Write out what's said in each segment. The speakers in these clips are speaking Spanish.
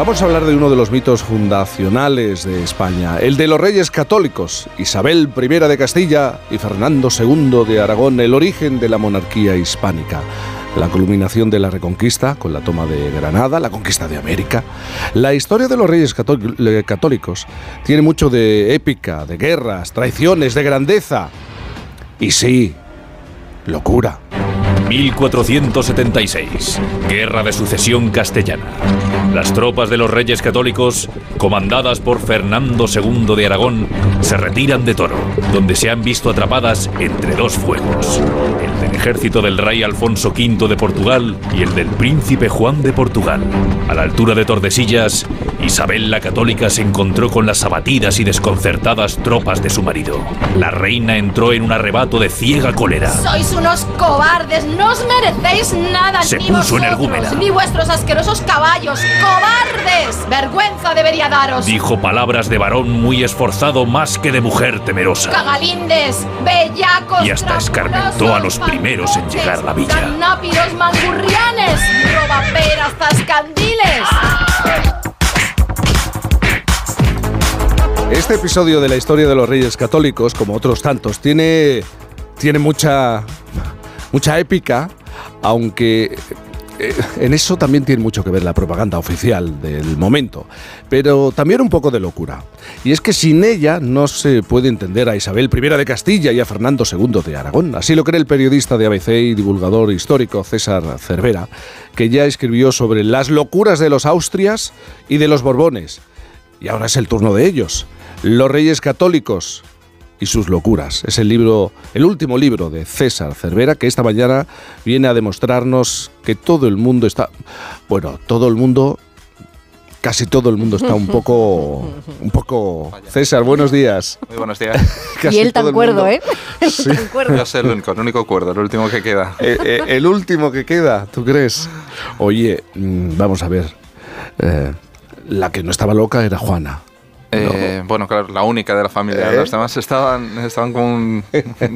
Vamos a hablar de uno de los mitos fundacionales de España, el de los reyes católicos, Isabel I de Castilla y Fernando II de Aragón, el origen de la monarquía hispánica la culminación de la Reconquista con la toma de Granada, la conquista de América. La historia de los reyes católicos tiene mucho de épica, de guerras, traiciones, de grandeza. Y sí, locura. 1476. Guerra de sucesión castellana. Las tropas de los reyes católicos, comandadas por Fernando II de Aragón, se retiran de Toro, donde se han visto atrapadas entre dos fuegos. El del ejército del rey Alfonso V de Portugal y el del príncipe Juan de Portugal. A la altura de Tordesillas, Isabel la Católica se encontró con las abatidas y desconcertadas tropas de su marido. La reina entró en un arrebato de ciega cólera. Sois unos cobardes, no os merecéis nada, Se ni puso vosotros, energúmena. ni vuestros asquerosos caballos. ¡Cobardes! Vergüenza debería daros. Dijo palabras de varón muy esforzado más que de mujer temerosa. Cagalindes, bellacos, Y hasta escarmentó a los primeros en llegar a la villa. Mangurrianes, robaperas, tascandiles. Este episodio de la historia de los reyes católicos, como otros tantos, tiene, tiene mucha, mucha épica, aunque eh, en eso también tiene mucho que ver la propaganda oficial del momento, pero también un poco de locura. Y es que sin ella no se puede entender a Isabel I de Castilla y a Fernando II de Aragón. Así lo cree el periodista de ABC y divulgador histórico César Cervera, que ya escribió sobre las locuras de los Austrias y de los Borbones. Y ahora es el turno de ellos. Los Reyes Católicos y sus locuras. Es el libro, el último libro de César Cervera que esta mañana viene a demostrarnos que todo el mundo está, bueno, todo el mundo, casi todo el mundo está un poco, un poco. César, buenos días. Muy buenos días. Casi y él todo tan cuerdo. ¿eh? Él Sí. tan cuerdo. Yo soy el único, el único cuerdo, el último que queda. Eh, eh, el último que queda, ¿tú crees? Oye, mm, vamos a ver. Eh, la que no estaba loca era Juana. Eh, Bueno, claro, la única de la familia. ¿Eh? Los demás estaban, estaban con, un-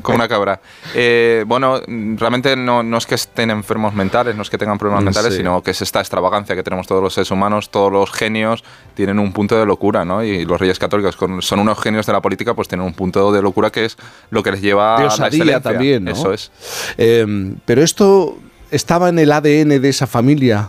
con una cabra. Eh, bueno, realmente no, no es que estén enfermos mentales, no es que tengan problemas Mm, mentales, sí. sino que es esta extravagancia que tenemos todos los seres humanos, todos los genios tienen un punto de locura, ¿no? Y los reyes católicos con- son unos genios de la política, pues tienen un punto de locura que es lo que les lleva a la excelencia. también, ¿no? Eso es. Pero esto estaba en el ADN de esa familia.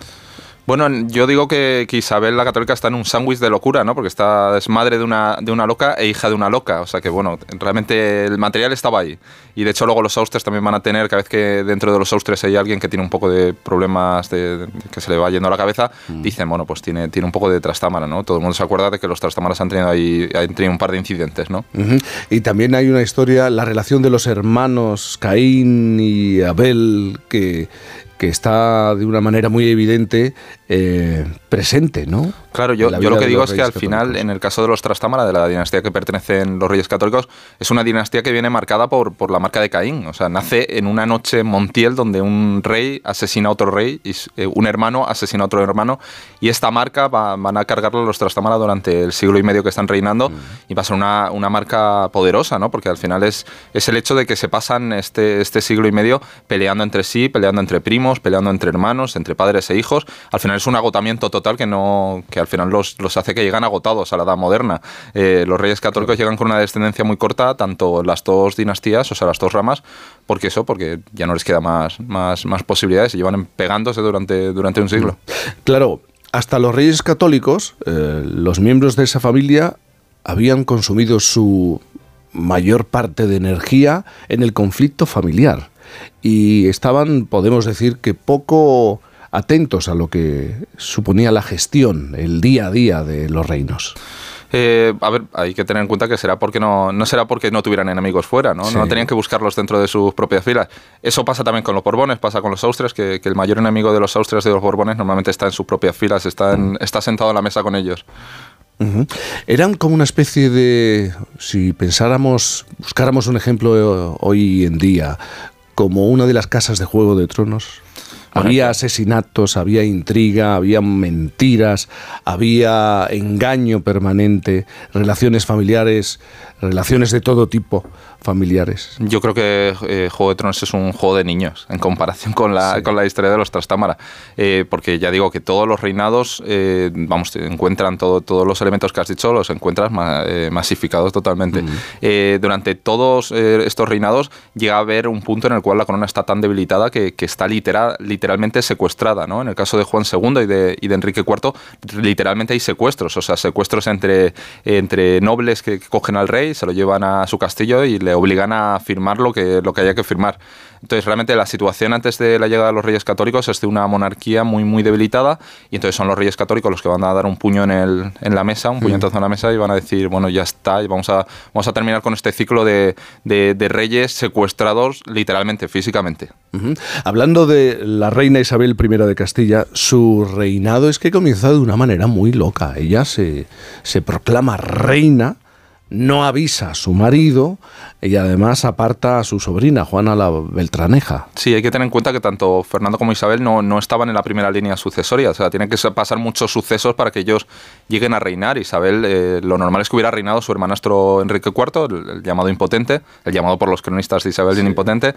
Bueno, yo digo que, que Isabel la Católica está en un sándwich de locura, ¿no? Porque está, es madre de una, de una loca e hija de una loca. O sea que, bueno, realmente el material estaba ahí. Y de hecho luego los austres también van a tener, cada vez que dentro de los austres hay alguien que tiene un poco de problemas de, de- que se le va yendo a la cabeza, dicen, bueno, pues tiene, tiene un poco de trastámara, ¿no? Todo el mundo se acuerda de que los trastámaras han tenido ahí han tenido un par de incidentes, ¿no? Ujú. Y también hay una historia, la relación de los hermanos Caín y Abel, que, que está de una manera muy evidente eh, presente, ¿no? Claro, yo, lo que digo es que al final, católicos. en el caso de los Trastámara, de la dinastía que pertenecen los reyes católicos, es una dinastía que viene marcada por, por la marca de Caín. O sea, nace en una noche montiel donde un rey asesina a otro rey y eh, un hermano asesina a otro hermano. Y esta marca va- van a cargarlo los Trastámara durante el siglo y medio que están reinando y va a ser una, una marca poderosa, ¿no? Porque al final es, es el hecho de que se pasan este, este siglo y medio peleando entre sí, peleando entre primos, peleando entre hermanos, entre padres e hijos. Al final es un agotamiento total que no que al final los, los hace que llegan agotados a la edad moderna. Eh, los reyes católicos llegan con una descendencia muy corta, tanto las dos dinastías, o sea, las dos ramas, porque eso, porque ya no les queda más, más, más posibilidades y llevan pegándose durante, durante un siglo. Claro, hasta los reyes católicos, eh, los miembros de esa familia habían consumido su mayor parte de energía en el conflicto familiar y estaban, podemos decir, que poco atentos a lo que suponía la gestión, el día a día de los reinos. Eh, a ver, hay que tener en cuenta que será porque no, no será porque no tuvieran enemigos fuera, ¿no? Sí. No tenían que buscarlos dentro de sus propias filas. Eso pasa también con los Borbones, pasa con los Austrias, que, que el mayor enemigo de los Austrias y de los Borbones normalmente está en sus propias filas, está, en- está sentado a la mesa con ellos. Eran como una especie de, si pensáramos, buscáramos un ejemplo hoy en día, como una de las casas de Juego de Tronos. Había asesinatos, había intriga, había mentiras, había engaño permanente, relaciones familiares, relaciones de todo tipo, familiares? Yo creo que eh, Juego de Tronos es un juego de niños en comparación con la, con la historia de los Trastámara. Eh, porque ya digo que todos los reinados, eh, vamos, te encuentran todo, todos los elementos que has dicho, los encuentras masificados totalmente. durante todos estos reinados llega a haber un punto en el cual la corona está tan debilitada que, que está literal, literalmente secuestrada. ¿no? En el caso de Juan II y de, y de Enrique IV, literalmente hay secuestros, o sea, secuestros entre, entre nobles que cogen al rey, se lo llevan a su castillo y le obligan a firmar lo que, lo que haya que firmar. Entonces, realmente la situación antes de la llegada de los reyes católicos es de una monarquía muy, muy debilitada y entonces son los reyes católicos los que van a dar un puño en, el, en la mesa, un puñetazo en la mesa y van a decir, bueno, ya está, y vamos a, vamos a terminar con este ciclo de, de, reyes secuestrados literalmente, físicamente. Hablando de la reina Isabel I de Castilla, su reinado es que comienza de una manera muy loca. Ella se, se proclama reina no avisa a su marido y además aparta a su sobrina, Juana la Beltraneja. Sí, hay que tener en cuenta que tanto Fernando como Isabel no, no estaban en la primera línea sucesoria, o sea, tienen que pasar muchos sucesos para que ellos lleguen a reinar. Isabel, eh, lo normal es que hubiera reinado su hermanastro Enrique IV, el, llamado impotente, el llamado por los cronistas de Isabel el impotente,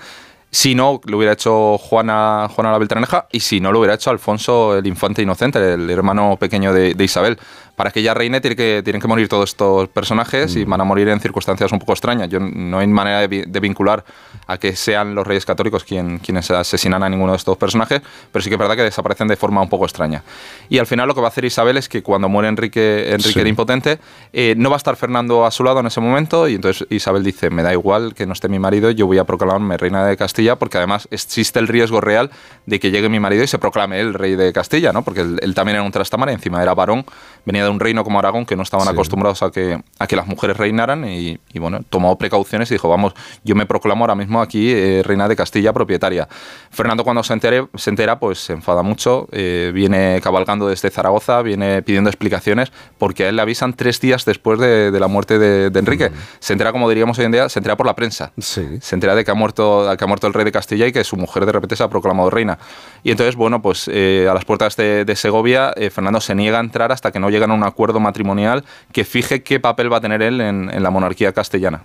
si no, lo hubiera hecho Juana, Juana la Beltraneja y si no, lo hubiera hecho Alfonso el Infante Inocente, el hermano pequeño de, de Isabel para que ella reine tiene que, tienen que morir todos estos personajes y mm. van a morir en circunstancias un poco extrañas. Yo no hay manera de, vincular a que sean los reyes católicos quien, quienes asesinan a ninguno de estos personajes, pero sí que es verdad que desaparecen de forma un poco extraña. Y al final lo que va a hacer Isabel es que cuando muere Enrique, Enrique el Impotente, eh, no va a estar Fernando a su lado en ese momento y entonces Isabel dice, me da igual que no esté mi marido, yo voy a proclamarme reina de Castilla porque además existe el riesgo real de que llegue mi marido y se proclame él rey de Castilla, ¿no? porque él, él también era un trastamara, encima era varón, venía de un reino como Aragón que no estaban acostumbrados a que, a que las mujeres reinaran y, bueno, tomó precauciones y dijo, vamos, yo me proclamo ahora mismo aquí eh, reina de Castilla propietaria. Fernando cuando se, entere, se entera, pues se enfada mucho, eh, viene cabalgando desde Zaragoza, viene pidiendo explicaciones porque a él le avisan tres días después de, la muerte de, Enrique. Mm. Se entera, como diríamos hoy en día, se entera por la prensa. Se entera de que ha, muerto, que ha muerto el rey de Castilla y que su mujer de repente se ha proclamado reina. Y entonces, bueno, pues eh, a las puertas de, Segovia, Fernando se niega a entrar hasta que no llegan a un acuerdo matrimonial que fije qué papel va a tener él en, en la monarquía castellana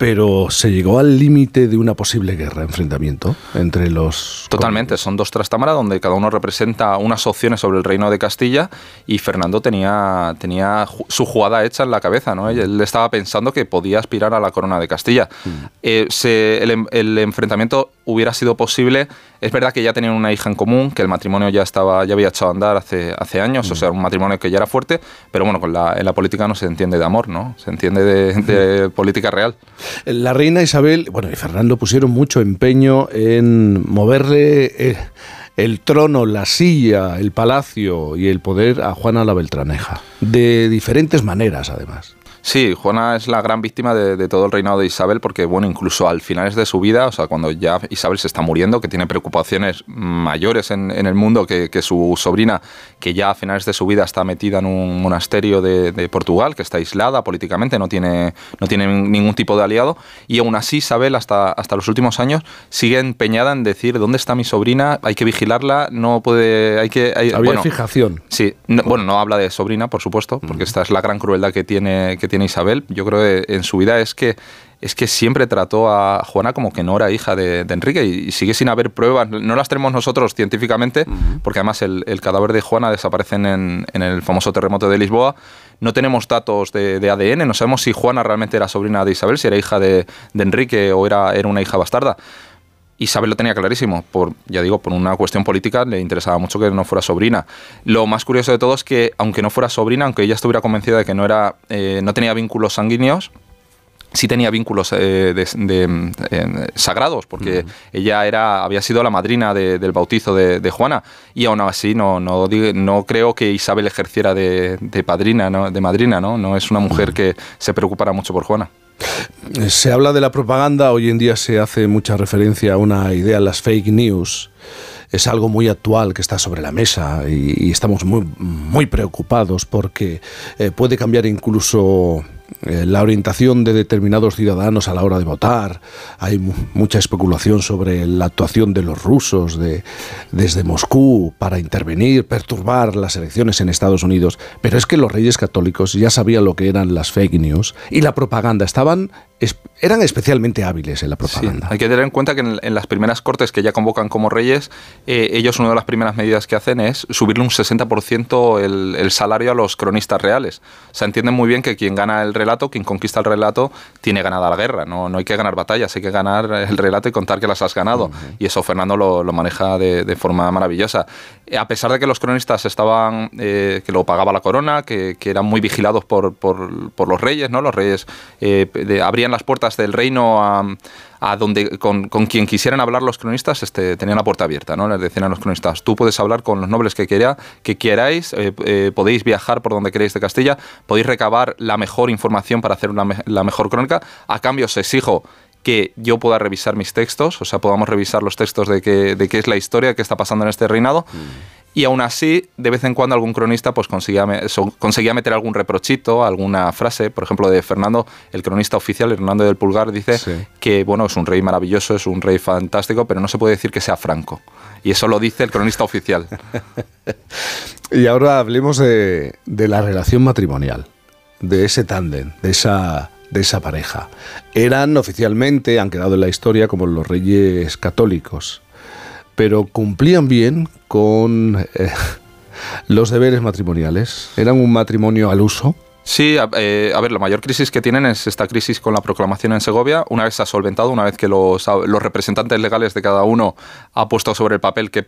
pero se llegó al límite de una posible guerra, enfrentamiento entre los... Totalmente, son dos trastámaras donde cada uno representa unas opciones sobre el reino de Castilla y Fernando tenía, tenía su jugada hecha en la cabeza, ¿no? Él estaba pensando que podía aspirar a la corona de Castilla. Mm. Eh, el, el, enfrentamiento hubiera sido posible, es verdad que ya tenían una hija en común, que el matrimonio ya, estaba, ya había echado a andar hace, hace años, o mm. sea, un matrimonio que ya era fuerte, pero bueno, con la, en la política no se entiende de amor, ¿no? Se entiende de, de mm. política real. La reina Isabel, bueno, y Fernando pusieron mucho empeño en moverle eh, el, trono, la silla, el palacio y el poder a Juana la Beltraneja, de diferentes maneras además. Sí, Juana es la gran víctima de, todo el reinado de Isabel porque, bueno, incluso al finales de su vida, o sea, cuando ya Isabel se está muriendo, que tiene preocupaciones mayores en, el mundo que, su sobrina, que ya a finales de su vida está metida en un monasterio de, Portugal, que está aislada políticamente, no tiene, no tiene ningún tipo de aliado, y aún así Isabel hasta, hasta los últimos años sigue empeñada en decir, ¿dónde está mi sobrina? Hay que vigilarla, no puede... Hay que, Había fijación. Sí, bueno, no habla de sobrina, por supuesto, porque esta es la gran crueldad que tiene... Que tiene Isabel, yo creo que en su vida es que es que siempre trató a Juana como que no era hija de, Enrique y, sigue sin haber pruebas. No las tenemos nosotros científicamente, porque además el, cadáver de Juana desaparece en, el famoso terremoto de Lisboa. No tenemos datos de, ADN, no sabemos si Juana realmente era sobrina de Isabel, si era hija de, Enrique o era, era una hija bastarda. Isabel lo tenía clarísimo, por, ya digo, por una cuestión política le interesaba mucho que no fuera sobrina. Lo más curioso de todo es que, aunque no fuera sobrina, aunque ella estuviera convencida de que no, era, eh, no tenía vínculos sanguíneos, sí tenía vínculos eh, de, eh, sagrados, porque ella era, había sido la madrina del bautizo de, Juana, y aún así no, no, no creo que Isabel ejerciera de, padrina, ¿no? de madrina, ¿no? No es una mujer que se preocupara mucho por Juana. Se habla de la propaganda, hoy en día se hace mucha referencia a una idea, las fake news. Es algo muy actual que está sobre la mesa y, estamos muy, muy preocupados porque eh, puede cambiar incluso eh, la orientación de determinados ciudadanos a la hora de votar. Hay mucha especulación sobre la actuación de los rusos de, desde Moscú para intervenir, perturbar las elecciones en Estados Unidos. Pero es que los reyes católicos ya sabían lo que eran las fake news y la propaganda. Estaban eran especialmente hábiles en la propaganda. hay que tener en cuenta que en, las primeras cortes que ya convocan como reyes, eh, ellos una de las primeras medidas que hacen es subirle un 60% el, el, salario a los cronistas reales. O sea, entienden muy bien que quien gana el relato, quien conquista el relato, tiene ganada la guerra. No, no hay que ganar batallas, hay que ganar el relato y contar que las has ganado. Y eso Fernando lo, lo maneja de, de, forma maravillosa. A pesar de que los cronistas estaban, eh, que lo pagaba la corona, que, que eran muy vigilados por, por, por, los reyes, ¿no? Los reyes eh, abrían las puertas del reino a, a donde con, con, quien quisieran hablar los cronistas este, tenían la puerta abierta, ¿no? Les decían a los cronistas, tú puedes hablar con los nobles que, quiera, que queráis, eh, eh, podéis viajar por donde queréis de Castilla, podéis recabar la mejor información para hacer una, la mejor crónica, a cambio os exijo que yo pueda revisar mis textos, o sea, podamos revisar los textos de qué, de es la historia, qué está pasando en este reinado. Mm y aún así, de vez en cuando algún cronista pues conseguía, conseguía meter algún reprochito, alguna frase, por ejemplo, de Fernando, el cronista oficial, Hernando del Pulgar, dice que bueno, es un rey maravilloso, es un rey fantástico, pero no se puede decir que sea franco. Y eso lo dice el cronista oficial. y ahora hablemos de, de la relación matrimonial, de ese tándem, de esa de esa pareja. Eran oficialmente, han quedado en la historia como los reyes católicos, pero cumplían bien con eh, los deberes matrimoniales. ¿Eran un matrimonio al uso? Sí, eh, a, ver, la mayor crisis que tienen es esta crisis con la proclamación en Segovia. Una vez se ha solventado, una vez que los, los representantes legales de cada uno ha puesto sobre el papel qué,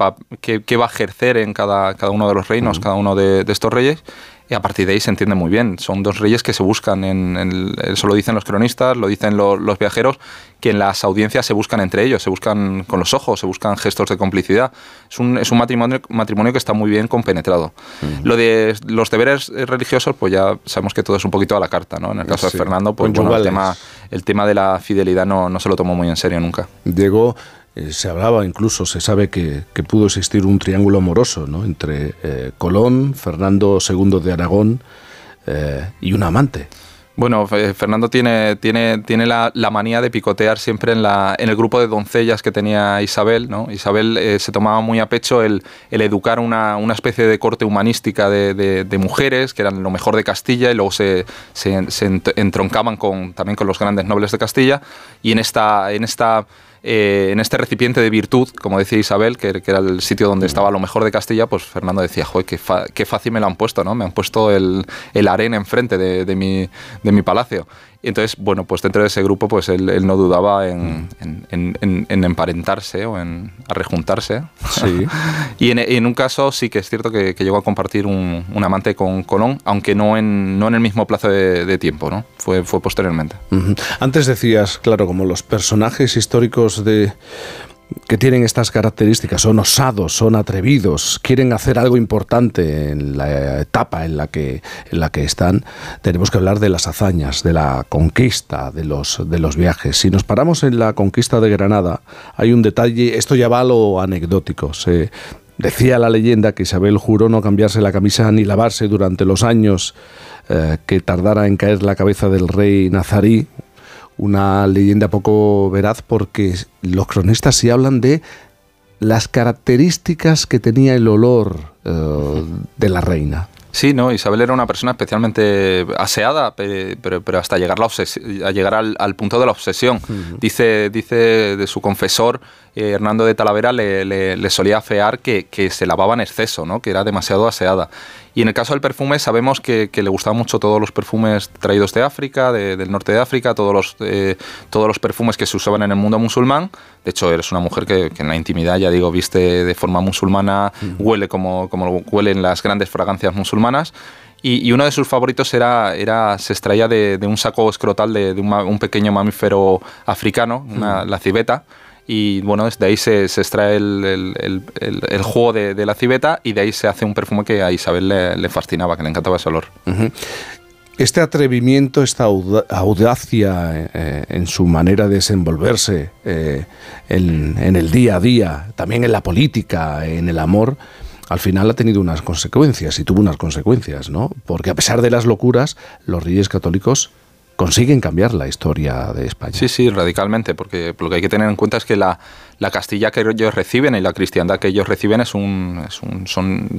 qué, va a ejercer en cada, cada uno de los reinos, cada uno de, de estos reyes, y a partir de ahí se entiende muy bien. Son dos reyes que se buscan, en, eso lo dicen los cronistas, lo dicen los viajeros, que en las audiencias se buscan entre ellos, se buscan con los ojos, se buscan gestos de complicidad. Es un, es un matrimonio, matrimonio que está muy bien compenetrado. Lo de los deberes religiosos, pues ya sabemos que todo es un poquito a la carta, ¿no? En el caso de Fernando, pues el, tema, el tema de la fidelidad no, no se lo tomó muy en serio nunca. Llegó eh, se hablaba incluso, se sabe que, pudo existir un triángulo amoroso ¿no? entre eh, Colón, Fernando II de Aragón eh, y un amante. Bueno, Fernando tiene, tiene, tiene la, manía de picotear siempre en, la, en el grupo de doncellas que tenía Isabel. ¿no? Isabel se tomaba muy a pecho el, educar una, una, especie de corte humanística de, de, mujeres, que eran lo mejor de Castilla, y luego se, se, se entroncaban con, también con los grandes nobles de Castilla. Y en esta, en esta eh, en este recipiente de virtud, como decía Isabel, que, era el sitio donde estaba lo mejor de Castilla, pues Fernando decía, joder, qué, qué fácil me lo han puesto, ¿no? Me han puesto el, el harén enfrente de, mi, de mi palacio. Y entonces, bueno, pues dentro de ese grupo, pues él, no dudaba en, emparentarse o en rejuntarse. Sí. y, en, un caso sí que es cierto que, llegó a compartir un, amante con Colón, aunque no en, no en el mismo plazo de, tiempo, ¿no? Fue, fue posteriormente. Antes decías, claro, como los personajes históricos de, que tienen estas características, son osados, son atrevidos, quieren hacer algo importante en la etapa en la que, en la que están, tenemos que hablar de las hazañas, de la conquista, de los, de los viajes. Si nos paramos en la conquista de Granada, hay un detalle, esto ya va a lo anecdótico. Se, decía la leyenda que Isabel juró no cambiarse la camisa ni lavarse durante los años eh, que tardara en caer la cabeza del rey nazarí, una leyenda poco veraz porque los cronistas sí hablan de las características que tenía el olor eh, de la reina. Sí, no, Isabel era una persona especialmente aseada, pero, pero hasta llegar, la a llegar al, punto de la obsesión. dice, dice de su confesor, eh, Hernando de Talavera, le, le, solía afear que, que, se lavaba en exceso, ¿no? que era demasiado aseada. Y en el caso del perfume sabemos que, le gustaban mucho todos los perfumes traídos de África, del norte de África, todos los, eh, todos los perfumes que se usaban en el mundo musulmán. De hecho, eres una mujer que, en la intimidad, ya digo, viste de forma musulmana, huele como, como huelen las grandes fragancias musulmanas. Y, uno de sus favoritos era, era se extraía de, un saco escrotal de, un, pequeño mamífero africano, la civeta y bueno, de ahí se, se extrae el, el, el, juego de, la civeta y de ahí se hace un perfume que a Isabel le, le fascinaba, que le encantaba ese olor. Este atrevimiento, esta audacia eh, en su manera de desenvolverse eh, en, en, el día a día, también en la política, en el amor, al final ha tenido unas consecuencias y tuvo unas consecuencias, ¿no? Porque a pesar de las locuras, los reyes católicos consiguen cambiar la historia de España. Sí, sí, radicalmente, porque lo que hay que tener en cuenta es que la, la Castilla que ellos reciben y la cristiandad que ellos reciben es un, son,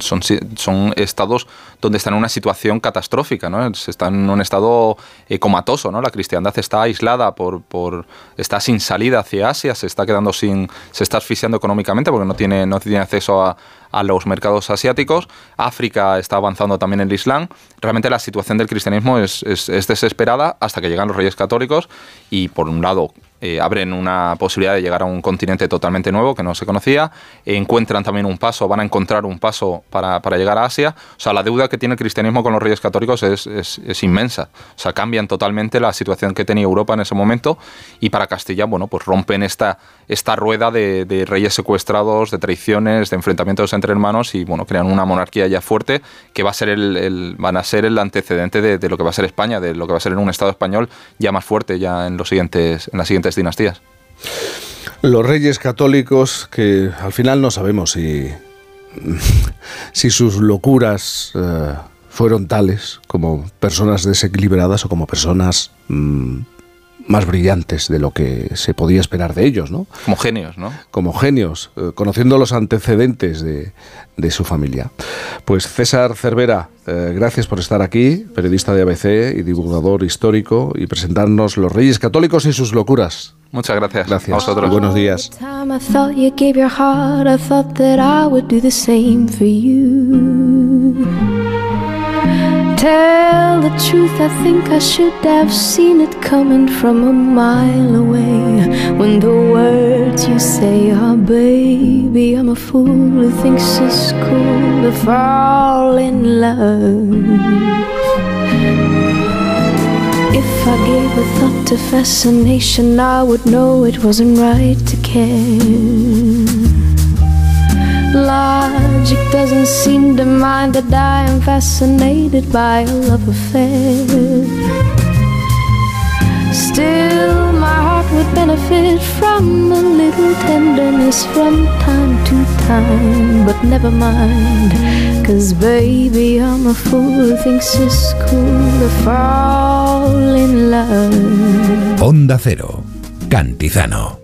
son, son, estados donde están en una situación catastrófica, ¿no? están en un estado eh, comatoso, ¿no? La cristiandad está aislada, por, por, está sin salida hacia Asia, se está quedando sin, se está asfixiando económicamente porque no tiene, no tiene acceso a, a los mercados asiáticos. África está avanzando también en el Islam. Realmente la situación del cristianismo es, es, es desesperada hasta que llegan los reyes católicos y por un lado eh, abren una posibilidad de llegar a un continente totalmente nuevo que no se conocía, encuentran también un paso, van a encontrar un paso para, para, llegar a Asia. O sea, la deuda que tiene el cristianismo con los reyes católicos es, es, es, inmensa. O sea, cambian totalmente la situación que tenía Europa en ese momento y para Castilla, bueno, pues rompen esta, esta rueda de, de reyes secuestrados, de traiciones, de enfrentamientos entre hermanos y, bueno, crean una monarquía ya fuerte que va a ser el, van a ser el antecedente de, lo que va a ser España, de lo que va a ser en un Estado español ya más fuerte ya en, los siguientes, en las siguientes dinastías. Los reyes católicos que al final no sabemos si, si sus locuras uh, fueron tales como personas desequilibradas o como personas mmm, más brillantes de lo que se podía esperar de ellos, ¿no? Como genios, ¿no? Como genios, eh, conociendo los antecedentes de, de, su familia. Pues César Cervera, eh, gracias por estar aquí, periodista de ABC y divulgador histórico, y presentarnos los Reyes Católicos y sus locuras. Muchas gracias. Gracias. A vosotros. Y buenos días. Tell the truth, I think I should have seen it coming from a mile away. When the words you say are, baby, I'm a fool who thinks it's cool to fall in love. If I gave a thought to fascination, I would know it wasn't right to care. Logic doesn't seem to mind that I am fascinated by a love affair. Still, my heart would benefit from a little tenderness from time to time. But never mind, cause baby, I'm a fool who thinks it's cool to fall in love. Onda Cero, Cantizano.